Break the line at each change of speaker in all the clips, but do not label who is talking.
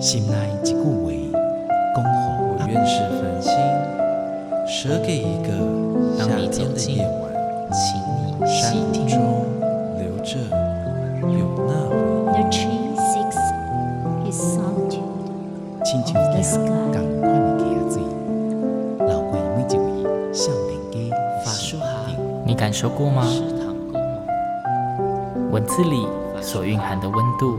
心内一句话，恭候我愿是繁星，舍给一个夏天的夜晚，请你细听，中留着有那回忆。亲像一样同款的溪水，流过每一位少年家发说好，
你感受过吗？文字里所蕴含的温度，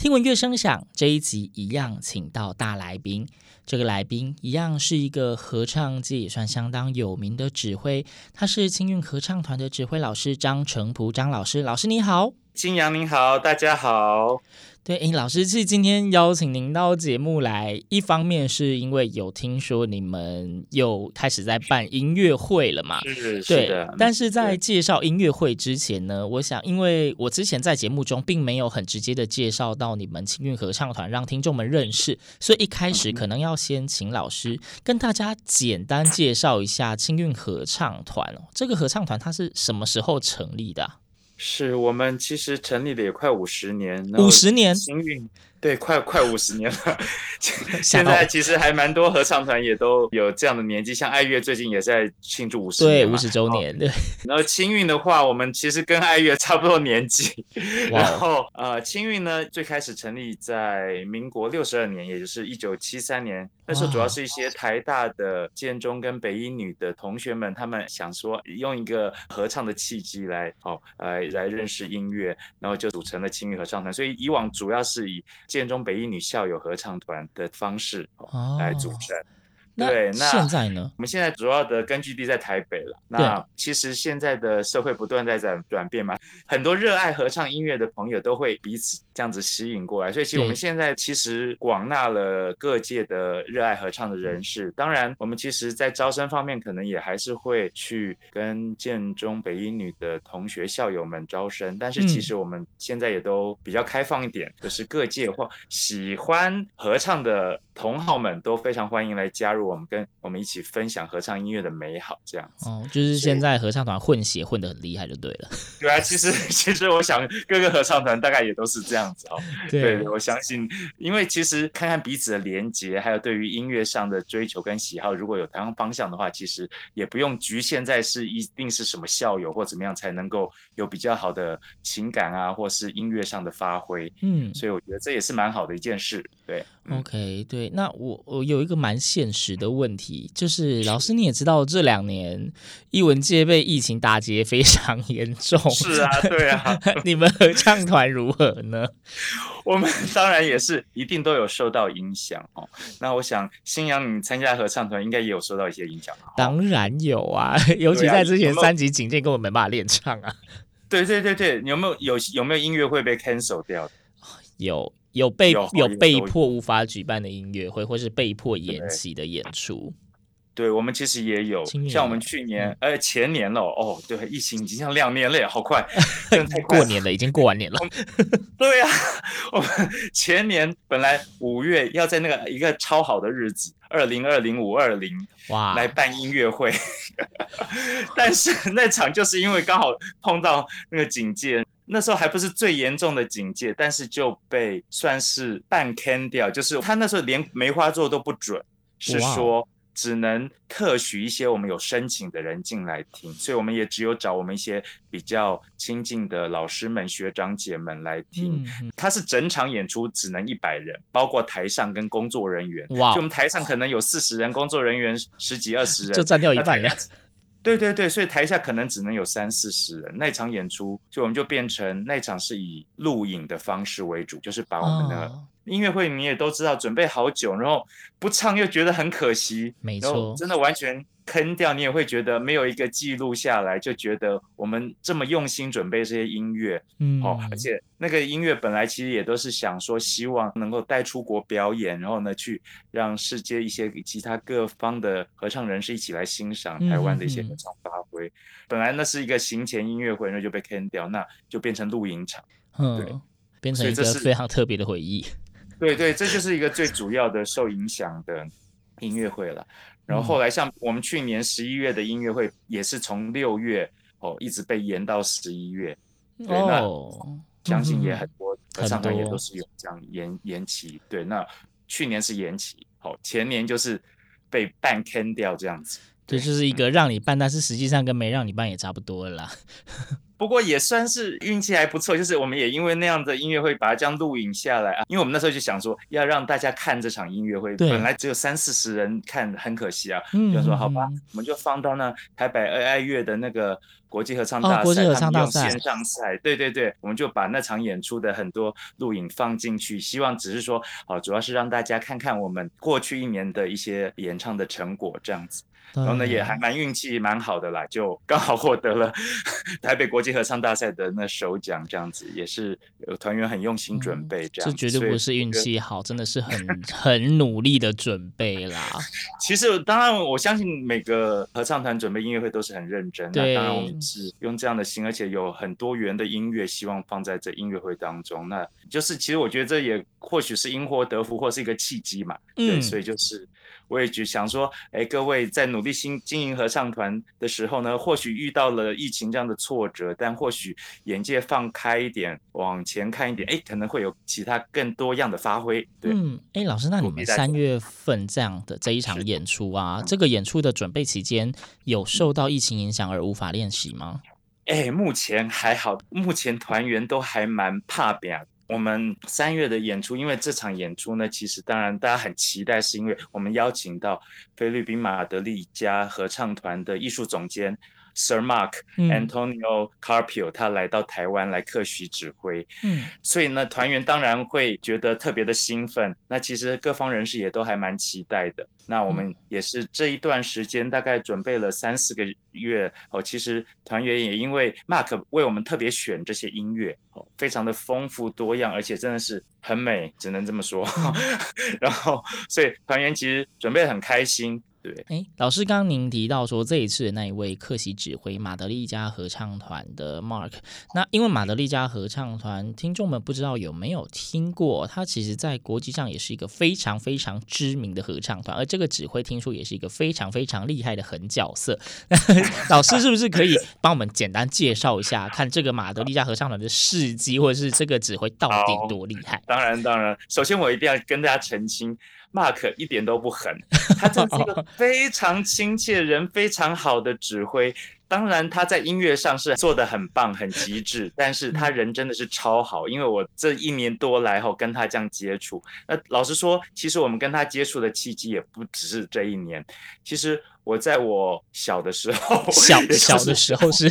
听闻乐声响这一集一样，请到大来宾。这个来宾一样是一个合唱界也算相当有名的指挥，他是青韵合唱团的指挥老师张成璞张老师。老师你好，
金阳你好，大家好。
对，哎，老师是今天邀请您到节目来，一方面是因为有听说你们又开始在办音乐会了嘛？
是，
对，
是的。
但是在介绍音乐会之前呢，我想，因为我之前在节目中并没有很直接的介绍到你们青韵合唱团，让听众们认识，所以一开始可能要先请老师跟大家简单介绍一下青韵合唱团哦。这个合唱团它是什么时候成立的啊？
是我们其实成立了也快五十年，
五十年。
对，快快五十年了。现在其实还蛮多合唱团也都有这样的年纪，像爱乐最近也在庆祝五十年，
对，五十周年。对，
然后青韵的话，我们其实跟爱乐差不多年纪。然后呃，青韵呢，最开始成立在民国六十二年，也就是一九七三年。那时候主要是一些台大的建中跟北一女的同学们，他们想说用一个合唱的契机来哦，来，来认识音乐，然后就组成了青韵合唱团。所以以往主要是以建中北一女校友合唱团的方式来组成。哦对，那
现在呢？
我们现在主要的根据地在台北了。那其实现在的社会不断在转转变嘛，很多热爱合唱音乐的朋友都会彼此这样子吸引过来。所以其实我们现在其实广纳了各界的热爱合唱的人士。当然，我们其实在招生方面可能也还是会去跟建中北一女的同学校友们招生，但是其实我们现在也都比较开放一点，就是各界或喜欢合唱的同好们都非常欢迎来加入。我们跟我们一起分享合唱音乐的美好，这样子
哦，就是现在合唱团混血混得很厉害，就对了。
对啊，其实 其实我想各个合唱团大概也都是这样子哦。对，对，我相信，因为其实看看彼此的连接，还有对于音乐上的追求跟喜好，如果有同样方向的话，其实也不用局限在是一定是什么校友或怎么样才能够有比较好的情感啊，或是音乐上的发挥。嗯，所以我觉得这也是蛮好的一件事。对
，OK，对，那我我有一个蛮现实的问题，就是老师你也知道，这两年艺文界被疫情打击非常严重。
是啊，对啊，
你们合唱团如何呢？
我们当然也是一定都有受到影响哦。那我想，新阳你参加合唱团应该也有受到一些影响。
当然有啊，尤其在之前三级警戒，根本没办法练唱啊。
对对对对，有没有有有没有音乐会被 cancel 掉的？
有。有被有，有被迫无法举办的音乐会，或是被迫延期的演出。
对，我们其实也有，像我们去年，呃、嗯，前年了，哦，对，疫情已经像两年了，好快，太快
过年了，已经过完年了。
对呀、啊，我们 前年本来五月要在那个一个超好的日子，二零二零五二零，哇，来办音乐会，但是那场就是因为刚好碰到那个警戒。那时候还不是最严重的警戒，但是就被算是半 can 掉，就是他那时候连梅花座都不准，是说只能特许一些我们有申请的人进来听，所以我们也只有找我们一些比较亲近的老师们、学长姐们来听。他是整场演出只能一百人，包括台上跟工作人员。哇，就我们台上可能有四十人，工作人员十几二十人，
就占掉一半呀。
对对对，所以台下可能只能有三四十人。那场演出，就我们就变成那场是以录影的方式为主，就是把我们的音乐会你也都知道，准备好久，然后不唱又觉得很可惜，
没错，
真的完全。坑掉你也会觉得没有一个记录下来，就觉得我们这么用心准备这些音乐，嗯，哦，而且那个音乐本来其实也都是想说，希望能够带出国表演，然后呢，去让世界一些其他各方的合唱人士一起来欣赏台湾的一些合唱发挥。嗯嗯、本来那是一个行前音乐会，那就被坑掉，那就变成露营场，
嗯，对，变成一个非常特别的回忆。
对对，这就是一个最主要的受影响的音乐会了。然后后来，像我们去年十一月的音乐会，也是从六月哦一直被延到十一月。对，那相信也很多合唱团也都是有这样延延期。对，那去年是延期，哦，前年就是被办 can 掉这样子。
对，就是一个让你办，但是实际上跟没让你办也差不多了啦。
不过也算是运气还不错，就是我们也因为那样的音乐会把它这样录影下来啊。因为我们那时候就想说要让大家看这场音乐会，本来只有三四十人看，很可惜啊。嗯，就说好吧，我们就放到那台北爱乐的那个国际合唱大赛，
国际合唱大赛
线上赛。对对对，我们就把那场演出的很多录影放进去，希望只是说，好，主要是让大家看看我们过去一年的一些演唱的成果这样子。然后呢，也还蛮运气蛮好的啦，就刚好获得了 台北国际合唱大赛的那首奖，这样子也是有团员很用心准备这样子。
这绝对不是运气好，真的是很很努力的准备啦。
其实当然，我相信每个合唱团准备音乐会都是很认真的。当然，我们是用这样的心，而且有很多元的音乐，希望放在这音乐会当中。那就是其实我觉得这也或许是因祸得福，或是一个契机嘛。对，嗯、所以就是。我也就想说，哎，各位在努力新经营合唱团的时候呢，或许遇到了疫情这样的挫折，但或许眼界放开一点，往前看一点，哎，可能会有其他更多样的发挥。对，
嗯，哎，老师，那你们三月份这样的这一场演出啊，这个演出的准备期间有受到疫情影响而无法练习吗？
哎，目前还好，目前团员都还蛮怕表。我们三月的演出，因为这场演出呢，其实当然大家很期待，是因为我们邀请到菲律宾马德里家合唱团的艺术总监。Sir Mark Antonio Carpio，他来到台湾来客席指挥，嗯，所以呢，团员当然会觉得特别的兴奋。那其实各方人士也都还蛮期待的。那我们也是这一段时间大概准备了三四个月哦。其实团员也因为 Mark 为我们特别选这些音乐哦，非常的丰富多样，而且真的是很美，只能这么说。然后，所以团员其实准备得很开心。对，
哎，老师，刚刚您提到说这一次的那一位客席指挥马德利加合唱团的 Mark，那因为马德利加合唱团，听众们不知道有没有听过，他其实在国际上也是一个非常非常知名的合唱团，而这个指挥听说也是一个非常非常厉害的狠角色。老师是不是可以帮我们简单介绍一下，看这个马德利加合唱团的事迹，或者是这个指挥到底多厉害？
当然，当然，首先我一定要跟大家澄清。Mark 一点都不狠，他真是一个 非常亲切、人非常好的指挥。当然，他在音乐上是做的很棒、很极致，但是他人真的是超好。因为我这一年多来后跟他这样接触，那老实说，其实我们跟他接触的契机也不只是这一年。其实。我在我小的时候，
小小的时候是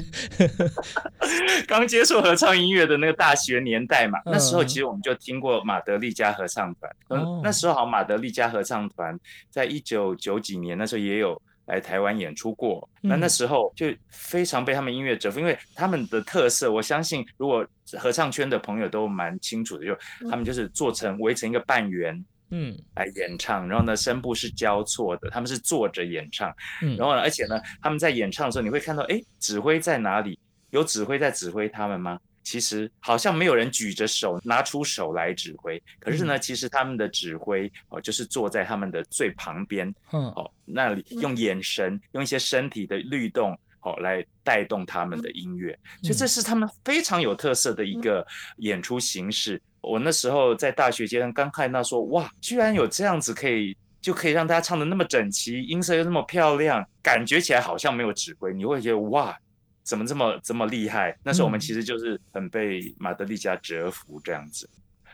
刚接触合唱音乐的那个大学年代嘛。那时候其实我们就听过马德利加合唱团。嗯，那时候好像马德利加合唱团在一九九几年那时候也有来台湾演出过。那那时候就非常被他们音乐折服，因为他们的特色，我相信如果合唱圈的朋友都蛮清楚的，就他们就是做成围成一个半圆。嗯，来演唱，然后呢，声部是交错的，他们是坐着演唱，嗯，然后呢，而且呢，他们在演唱的时候，你会看到，哎，指挥在哪里？有指挥在指挥他们吗？其实好像没有人举着手，拿出手来指挥，可是呢，嗯、其实他们的指挥哦，就是坐在他们的最旁边，嗯，哦，那里用眼神，用一些身体的律动，哦，来带动他们的音乐，所以这是他们非常有特色的一个演出形式。我那时候在大学阶段刚看到说，哇，居然有这样子可以，就可以让大家唱的那么整齐，音色又那么漂亮，感觉起来好像没有指挥，你会觉得哇，怎么这么这么厉害？那时候我们其实就是很被马德利加折服这样子，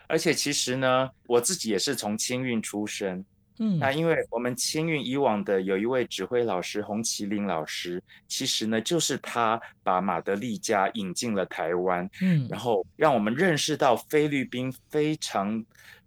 而且其实呢，我自己也是从清运出身。嗯，那因为我们青运以往的有一位指挥老师洪麒麟老师，其实呢就是他把马德利加引进了台湾，嗯，然后让我们认识到菲律宾非常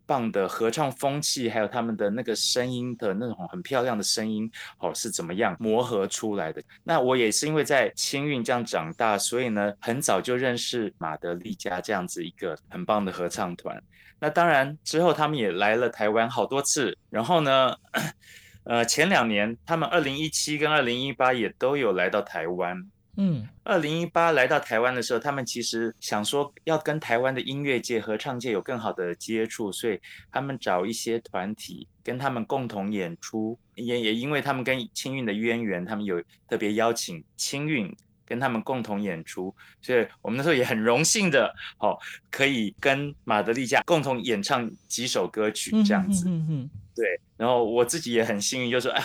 棒的合唱风气，还有他们的那个声音的那种很漂亮的声音，哦，是怎么样磨合出来的？那我也是因为在青运这样长大，所以呢，很早就认识马德利家这样子一个很棒的合唱团。那当然之后他们也来了台湾好多次，然后呢，呃，前两年他们二零一七跟二零一八也都有来到台湾。
嗯，
二零一八来到台湾的时候，他们其实想说要跟台湾的音乐界、合唱界有更好的接触，所以他们找一些团体跟他们共同演出。也也因为他们跟青运的渊源，他们有特别邀请青运跟他们共同演出，所以我们那时候也很荣幸的，哦，可以跟马德丽家共同演唱几首歌曲这样子。
嗯嗯，
对。然后我自己也很幸运，就是，哎，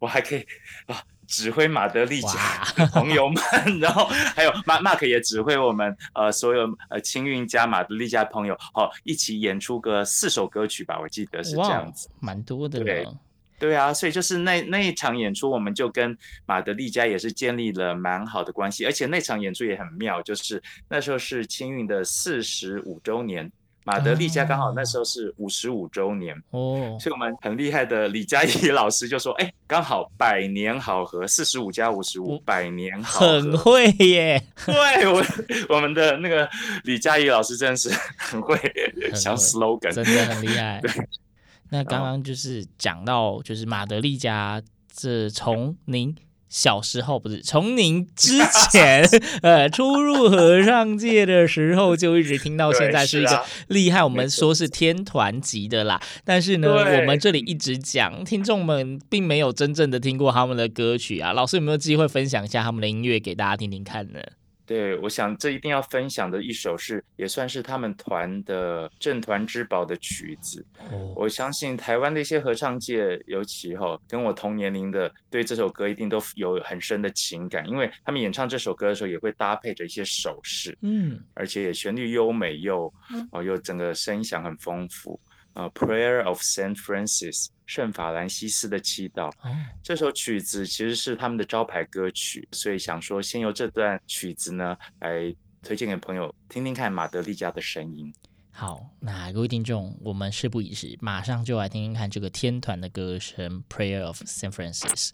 我还可以啊。指挥马德利家 朋友们，然后还有马 Mark 也指挥我们呃所有呃青运家马德利家朋友，好、哦、一起演出个四首歌曲吧，我记得是这样子，
蛮多的。
对对啊，所以就是那那一场演出，我们就跟马德利家也是建立了蛮好的关系，而且那场演出也很妙，就是那时候是青运的四十五周年。马德利家刚好那时候是五十五周年
哦，
所以我们很厉害的李佳怡老师就说：“哎，刚好百年好合，四十五加五十五，百年好合。”
很会耶！
对我，我们的那个李佳怡老师真的是很会想 slogan，
真的很厉害。
对，
那刚刚就是讲到，就是马德利家，这从您。小时候不是从您之前 呃初入和尚界的时候就一直听到现在是一个厉害，我们说是天团级的啦。但是呢，我们这里一直讲，听众们并没有真正的听过他们的歌曲啊。老师有没有机会分享一下他们的音乐给大家听听看呢？
对，我想这一定要分享的一首是，也算是他们团的镇团之宝的曲子。
Oh.
我相信台湾的一些合唱界，尤其哈跟我同年龄的，对这首歌一定都有很深的情感，因为他们演唱这首歌的时候，也会搭配着一些手势，
嗯，
而且也旋律优美又哦又整个声响很丰富。呃，《Prayer of Saint Francis》圣法兰西斯的祈祷，
哦，
这首曲子其实是他们的招牌歌曲，所以想说先由这段曲子呢来推荐给朋友听听看马德利家的声音。
好，那各位听众，我们事不宜迟，马上就来听听看这个天团的歌声，《Prayer of Saint Francis》。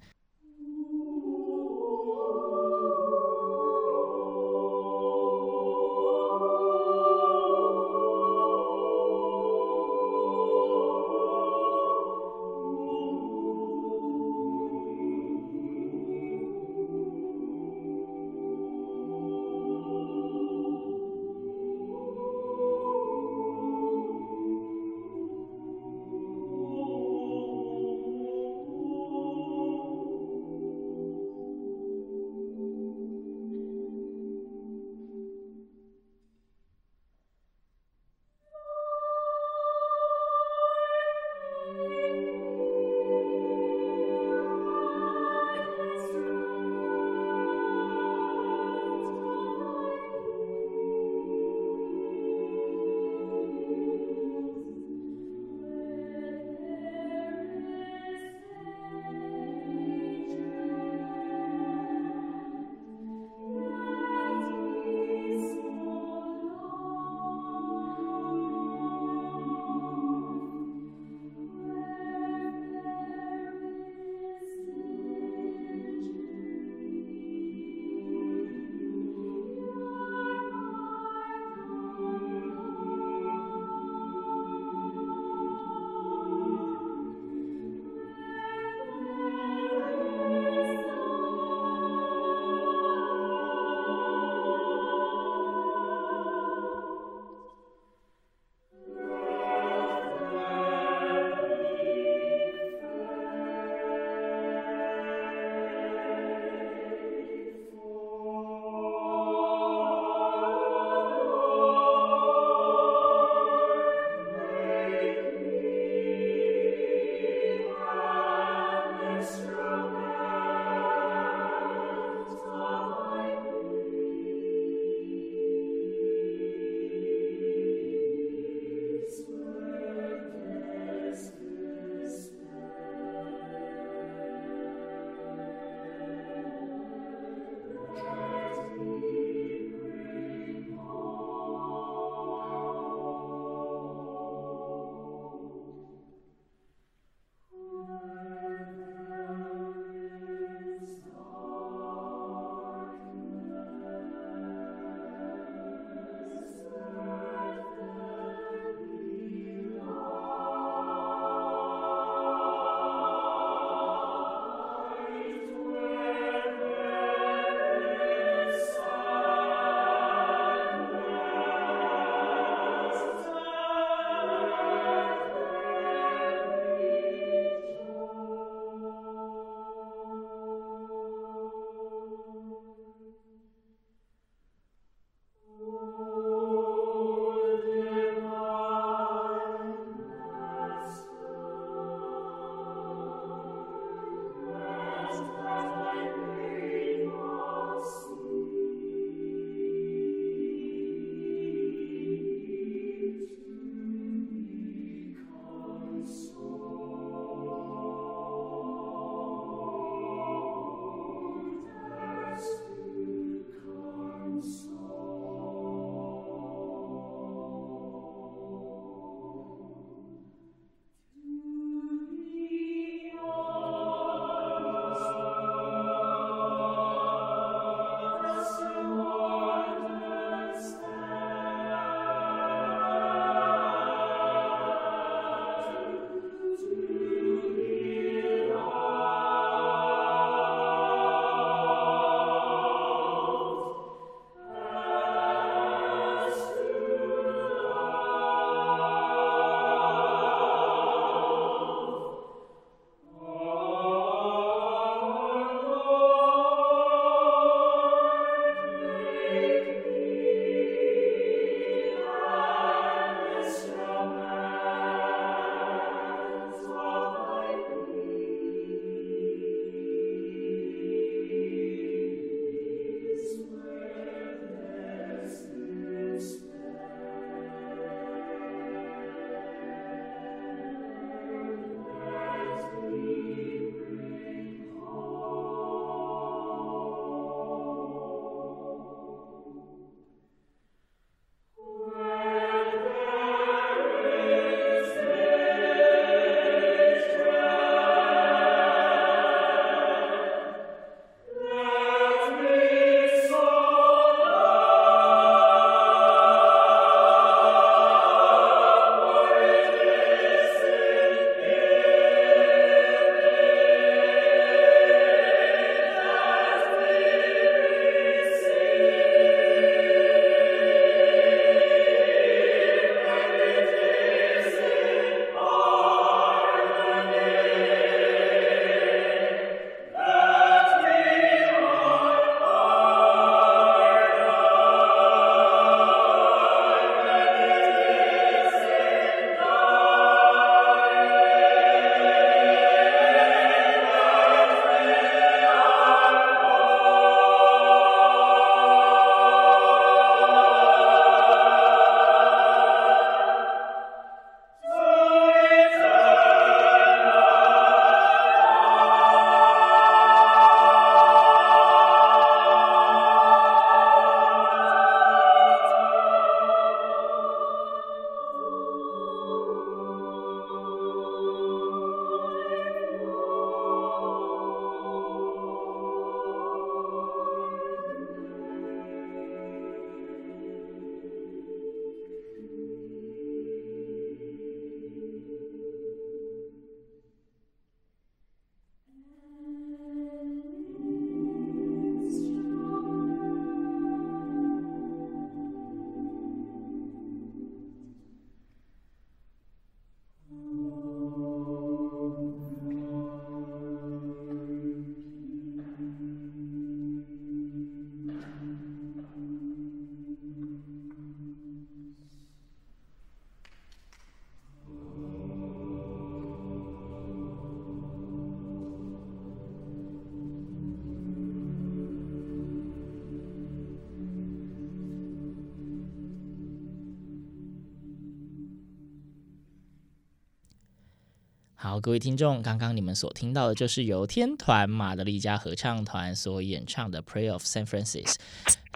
各位听众，刚刚你们所听到的就是由天团马德里加合唱团所演唱的《Prayer of San Francisco》。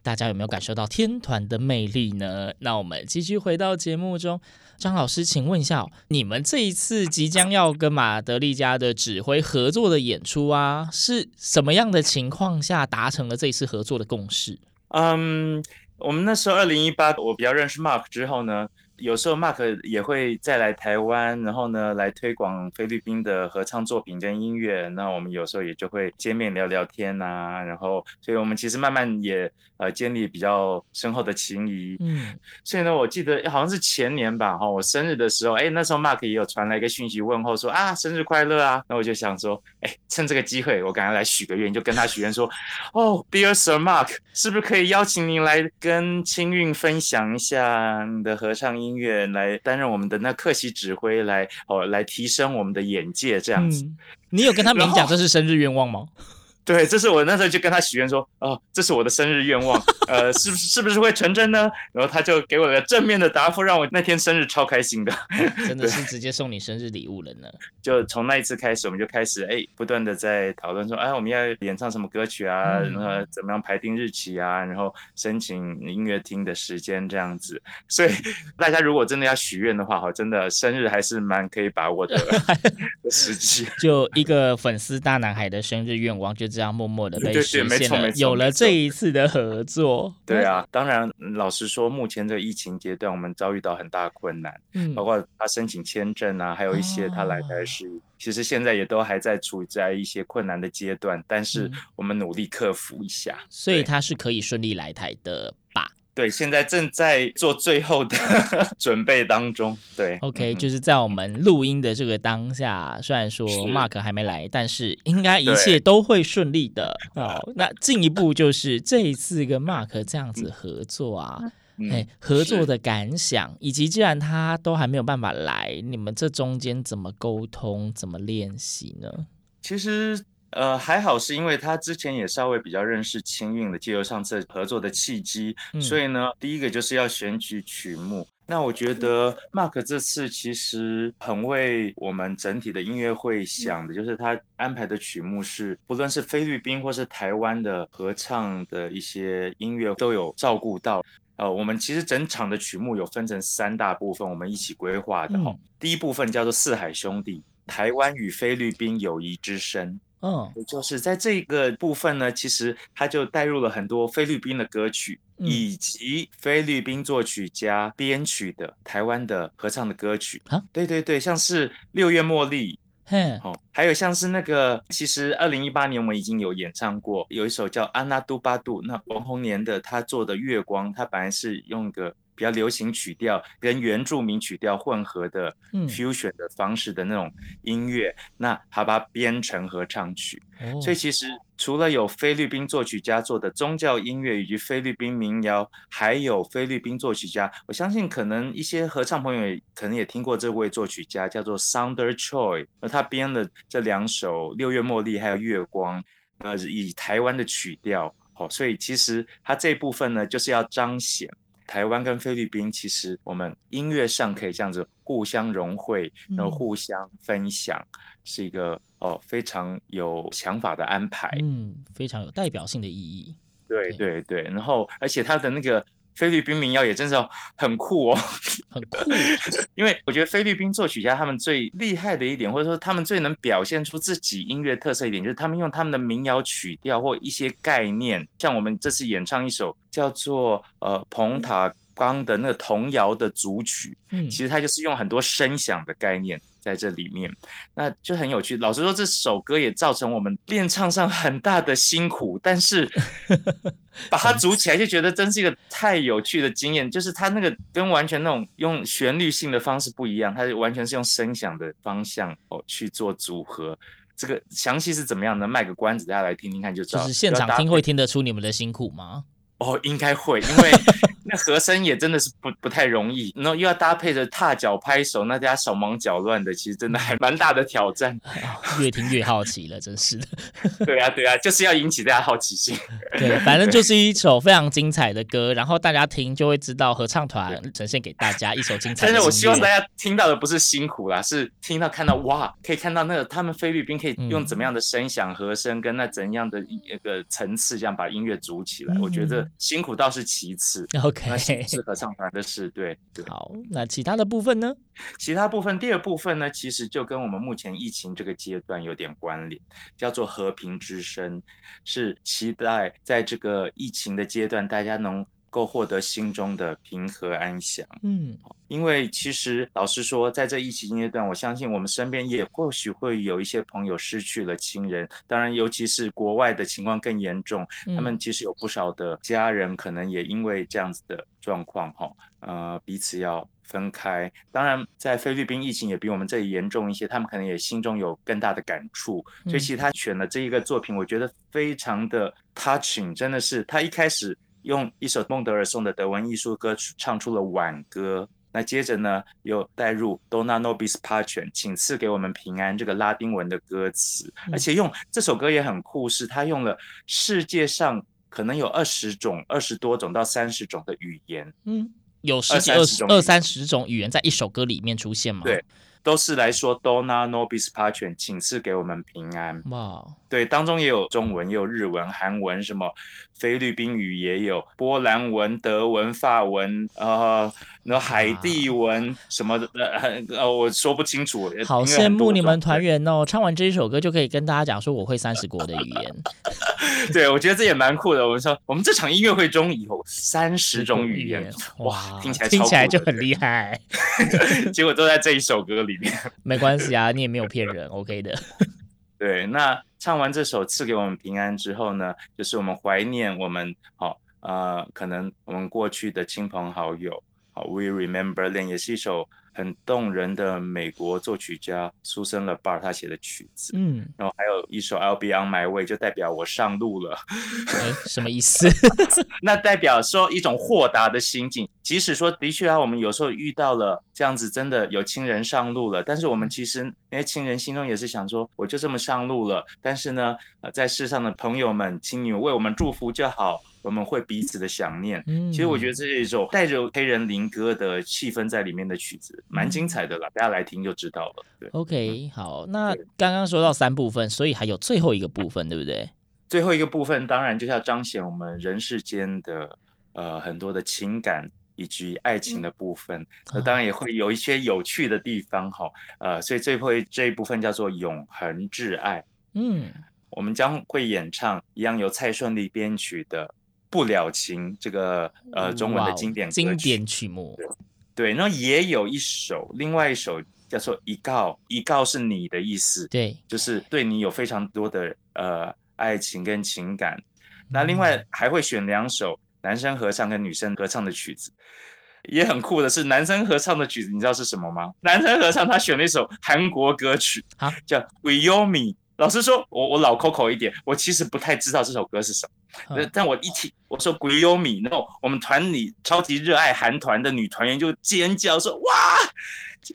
大家有没有感受到天团的魅力呢？那我们继续回到节目中，张老师，请问一下，你们这一次即将要跟马德里加的指挥合作的演出啊，是什么样的情况下达成了这一次合作的共识？
嗯，我们那时候二零一八，我比较认识 Mark 之后呢。有时候 Mark 也会再来台湾，然后呢，来推广菲律宾的合唱作品跟音乐。那我们有时候也就会见面聊聊天呐、啊，然后，所以我们其实慢慢也呃建立比较深厚的情谊。嗯，所以呢，我记得好像是前年吧，哈，我生日的时候，哎，那时候 Mark 也有传来一个讯息问候说啊，生日快乐啊。那我就想说，哎，趁这个机会，我赶快来许个愿，就跟他许愿说，哦，Dear Sir Mark，是不是可以邀请您来跟青韵分享一下你的合唱音？乐来担任我们的那客席指挥，来哦，来提升我们的眼界，这样子。
嗯，你有跟他 明讲这是生日愿望吗？
对，这是我那时候就跟他许愿说，哦，这是我的生日愿望，呃，是不是是不是会成真呢？然后他就给我个正面的答复，让我那天生日超开心的，
真的是直接送你生日礼物了呢。
就从那一次开始，我们就开始哎，不断的在讨论说，哎，我们要演唱什么歌曲啊？然后怎么样排定日期啊？然后申请音乐厅的时间这样子。所以大家如果真的要许愿的话，哈，真的生日还是蛮可以把握的时机。
就一个粉丝大男孩的生日愿望就。这样默默的被实现了，对对对，没错没错，有了这一次的合作。
对啊，当然，老实说，目前这个疫情阶段，我们遭遇到很大困难，嗯，包括他申请签证啊，还有一些他来台是，哦，其实现在也都还在处在一些困难的阶段，但是我们努力克服一下，
所以他是可以顺利来台的吧？
对，现在正在做最后的 准备当中。对
，OK，就是在我们录音的这个当下，虽然说 Mark 还没来，但是应该一切都会顺利的。好，那进一步就是这一次跟 Mark 这样子合作啊，哎、嗯，合作的感想，以及既然他都还没有办法来，你们这中间怎么沟通，怎么练习呢？
其实。呃，还好是因为他之前也稍微比较认识清韵的，借由上次合作的契机，嗯，所以呢，第一个就是要选取曲目。那我觉得 Mark 这次其实很为我们整体的音乐会想的，就是他安排的曲目是，不论是菲律宾或是台湾的合唱的一些音乐都有照顾到。呃，我们其实整场的曲目有分成三大部分，我们一起规划的哈，嗯。第一部分叫做四海兄弟，台湾与菲律宾友谊之声。嗯，也就是在这个部分呢，其实他就带入了很多菲律宾的歌曲，嗯、以及菲律宾作曲家编曲的台湾的合唱的歌曲啊。对对对，像是六月茉莉，嘿，哦，还有像是那个，其实二零一八年我们已经有演唱过，有一首叫《安娜杜巴杜》，那王红年的他做的月光，他本来是用一个。比较流行曲调跟原住民曲调混合的 fusion 的方式的那种音乐，嗯、那他把它编成合唱曲。哦，所以其实除了有菲律宾作曲家做的宗教音乐以及菲律宾民谣，还有菲律宾作曲家，我相信可能一些合唱朋友也可能也听过这位作曲家叫做 Sounder Choi，那他编了这两首《六月茉莉》还有《月光》，呃，以台湾的曲调，好，所以其实他这部分呢，就是要彰显。台湾跟菲律宾，其实我们音乐上可以这样子互相融汇，然后互相分享，嗯、是一个哦非常有想法的安排，
嗯，非常有代表性的意义。
对对。对，然后而且他的那个菲律宾民谣也真是很酷哦，
很酷。
因为我觉得菲律宾作曲家他们最厉害的一点，或者说他们最能表现出自己音乐特色一点，就是他们用他们的民谣曲调或一些概念，像我们这次演唱一首。叫做呃彭塔冈的那个童谣的组曲，嗯，其实它就是用很多声响的概念在这里面，那就很有趣。老实说，这首歌也造成我们练唱上很大的辛苦，但是 把它组起来就觉得真是一个太有趣的经验。就是它那个跟完全那种用旋律性的方式不一样，它完全是用声响的方向哦去做组合。这个详细是怎么样呢？卖个关子，大家来听听看就知道。
就是现场听会听得出你们的辛苦吗？
哦，应该会，因为 那和声也真的是不不太容易，然后又要搭配着踏脚拍手，那大家手忙脚乱的，其实真的还蛮大的挑战。
越听越好奇了，真是的。
对啊，对啊，就是要引起大家好奇心。
对，反正就是一首非常精彩的歌，然后大家听就会知道合唱团呈现给大家一首精彩的。
但是我希望大家听到的不是辛苦啦，是听到看到哇，可以看到那个他们菲律宾可以用怎么样的声响、和声跟那怎样的一个层次，这样把音乐组起来。嗯、我觉得。辛苦倒是其次，
OK，
是合唱团的事，对，对。
好，那其他的部分呢？
其他部分，第二部分呢，其实就跟我们目前疫情这个阶段有点关联，叫做和平之声，是期待在这个疫情的阶段，大家能。够获得心中的平和安详。嗯，因为其实老实说，在这疫情阶段，我相信我们身边也或许会有一些朋友失去了亲人。当然，尤其是国外的情况更严重，他们其实有不少的家人可能也因为这样子的状况，哈，呃，彼此要分开。当然，在菲律宾疫情也比我们这里严重一些，他们可能也心中有更大的感触。所以，其实他选了这一个作品，我觉得非常的 touching，真的是他一开始。用一首孟德尔颂的德文艺术歌曲唱出了挽歌，那接着呢，又带入 Dona nobis pacem，请赐给我们平安这个拉丁文的歌词，而且用这首歌也很酷，是他用了世界上可能有二十种、二十多种到三十种的语言，
嗯，有十几、二十、二三十种语言在一首歌里面出现吗？
对。都是来说 Dona nobis Patron，请赐给我们平安。哇对，当中也有中文，也有日文、韩文，什么菲律宾语也有，波兰文、德文、法文，呃，然后海地文什么的，呃，我说不清楚。
好羡慕你们团员哦，唱完这一首歌就可以跟大家讲说我会三十国的语言。
对，我觉得这也蛮酷的。我们说，我们这场音乐会中有三十种语言，哇，听起来
听起来就很厉害。
结果都在这一首歌里面。
没关系啊，你也没有骗人，OK 的。
对，那唱完这首赐给我们平安之后呢，就是我们怀念我们好呃，可能我们过去的亲朋好友。好，We Remember Them 也是一首。很动人的美国作曲家 Susan LaBar 他写的曲子，嗯，然后还有一首 I'll Be on My Way，就代表我上路了。
欸、什么意思？
那代表说一种豁达的心境。即使说的确啊，我们有时候遇到了这样子，真的有亲人上路了，但是我们其实那些亲人心中也是想说，我就这么上路了。但是呢，呃，在世上的朋友们，请你们为我们祝福就好。我们会彼此的想念，嗯，其实我觉得这是一首带着黑人灵歌的气氛在里面的曲子，蛮精彩的啦，大家来听就知道了。对
，OK，好，那刚刚说到三部分，所以还有最后一个部分，对不对？
最后一个部分当然就是要彰显我们人世间的呃很多的情感以及爱情的部分，那当然也会有一些有趣的地方哈，呃，所以最后这一部分叫做永恒挚爱，嗯，我们将会演唱一样由蔡顺利编曲的。不了情，这个呃中文的经典
经典曲目，
对，那也有一首，另外一首叫做一告，一告是你的意思，
对，
就是对你有非常多的呃爱情跟情感。那另外还会选两首男生合唱跟女生合唱的曲子，也很酷的是男生合唱的曲子，你知道是什么吗？男生合唱他选了一首韩国歌曲，啊，叫 Williomi。老实说，我我老 Coco 一点，我其实不太知道这首歌是什么，嗯、但我一听我说 Guillaume，然后我们团里超级热爱韩团的女团员就尖叫说哇！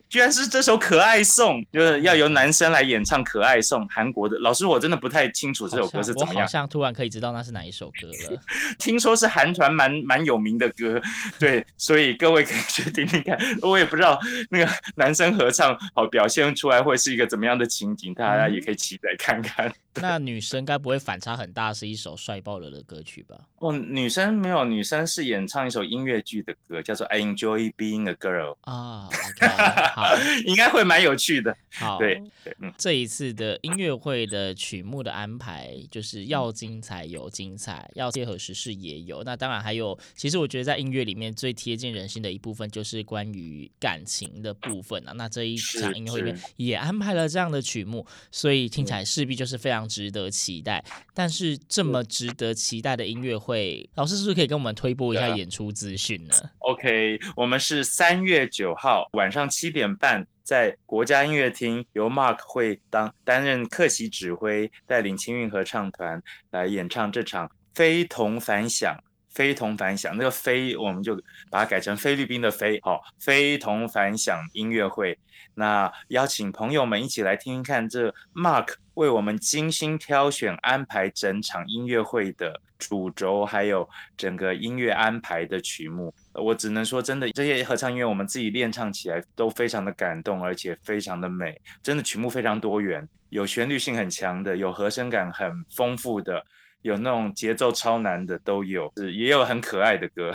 居然是这首《可爱颂》，就是要由男生来演唱《可爱颂》，韩国的。老师，我真的不太清楚这首歌是怎么样。
我好像突然可以知道那是哪一首歌了。
听说是韩团蛮蛮有名的歌，对，所以各位可以去听听看。我也不知道那个男生合唱好表现出来会是一个怎么样的情景，大家也可以期待看看。嗯
那女生该不会反差很大，是一首帅爆了的歌曲吧？
哦，女生没有，女生是演唱一首音乐剧的歌，叫做《I Enjoy Being a Girl》
啊。Okay, 好，
应该会蛮有趣的。
好，对对，嗯，这一次的音乐会的曲目的安排，就是要精彩有精彩，要结合时事也有。那当然还有，其实我觉得在音乐里面最贴近人心的一部分，就是关于感情的部分啊。那这一场音乐会里面也安排了这样的曲目，所以听起来势必就是非常。值得期待，但是这么值得期待的音乐会，老师是不是可以跟我们推播一下演出资讯呢
？OK，我们是三月九号晚上七点半，在国家音乐厅，由 Mark 会当担任客席指挥，带领青韵合唱团来演唱这场非同凡响。非同凡响，那个非我们就把它改成菲律宾的非，好，非同凡响音乐会。那邀请朋友们一起来听听看，这 Mark 为我们精心挑选安排整场音乐会的主轴，还有整个音乐安排的曲目。我只能说，真的这些合唱音乐，我们自己练唱起来都非常的感动，而且非常的美。真的曲目非常多元，有旋律性很强的，有和声感很丰富的。有那种节奏超难的都有，是也有很可爱的歌。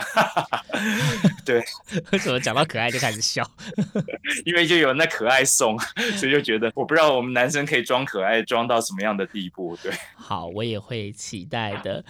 对，
为什么讲到可爱就开始笑？
因为就有那可爱颂，所以就觉得我不知道我们男生可以装可爱装到什么样的地步。对，
好，我也会期待的。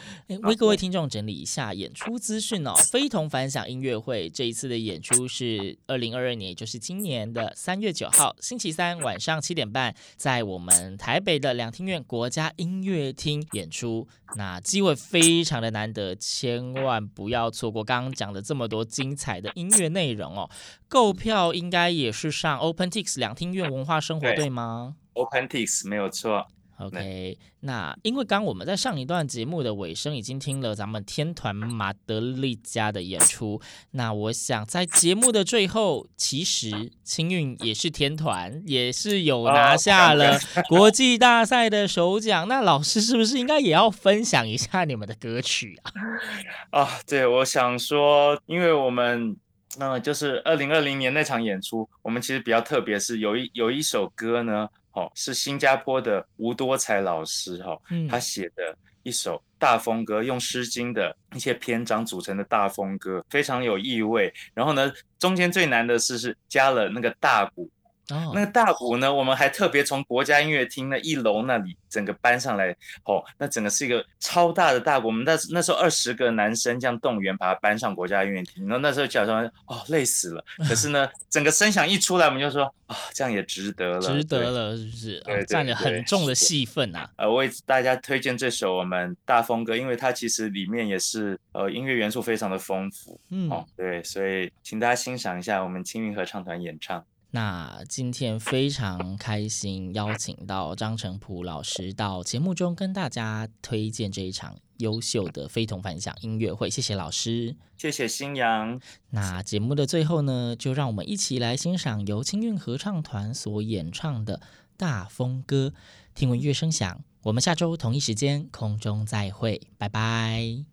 为各位听众整理一下演出资讯哦。非同凡响音乐会这一次的演出是二零二二年，也就是今年的三月九号星期三晚上七点半，在我们台北的两厅院国家音乐厅演出。那机会非常的难得，千万不要错过刚刚讲的这么多精彩的音乐内容哦。购票应该也是上 OpenTix 两厅院文化生活，对吗
？OpenTix 没有错。
OK，那因为刚我们在上一段节目的尾声已经听了咱们天团马德里家的演出，那我想在节目的最后，其实青运也是天团，也是有拿下了国际大赛的首奖。那老师是不是应该也要分享一下你们的歌曲啊？
啊，对，我想说，因为我们那、呃、就是二零二零年那场演出，我们其实比较特别，是有一有一首歌呢。哦，是新加坡的吴多才老师哈，他写的一首大风歌，用《诗经》的一些篇章组成的大风歌，非常有意味。然后呢，中间最难的是是加了那个大鼓。哦，那个大鼓呢，我们还特别从国家音乐厅那一楼那里整个搬上来，哦，那整个是一个超大的大鼓，我们那那时候二十个男生这样动员把它搬上国家音乐厅，然后那时候假装哦累死了，可是呢，整个声响一出来，我们就说啊、哦，这样也值得了，
值得了，是不是？对，对，对，占了很重的戏份啊。
呃，为大家推荐这首我们大风歌，因为它其实里面也是呃音乐元素非常的丰富，嗯，哦，对，所以请大家欣赏一下我们青云合唱团演唱。
那今天非常开心，邀请到张成普老师到节目中跟大家推荐这一场优秀的非同凡响音乐会。谢谢老师，
谢谢新阳。
那节目的最后呢，就让我们一起来欣赏由清韵合唱团所演唱的大风歌。听闻乐声响，我们下周同一时间空中再会，拜拜。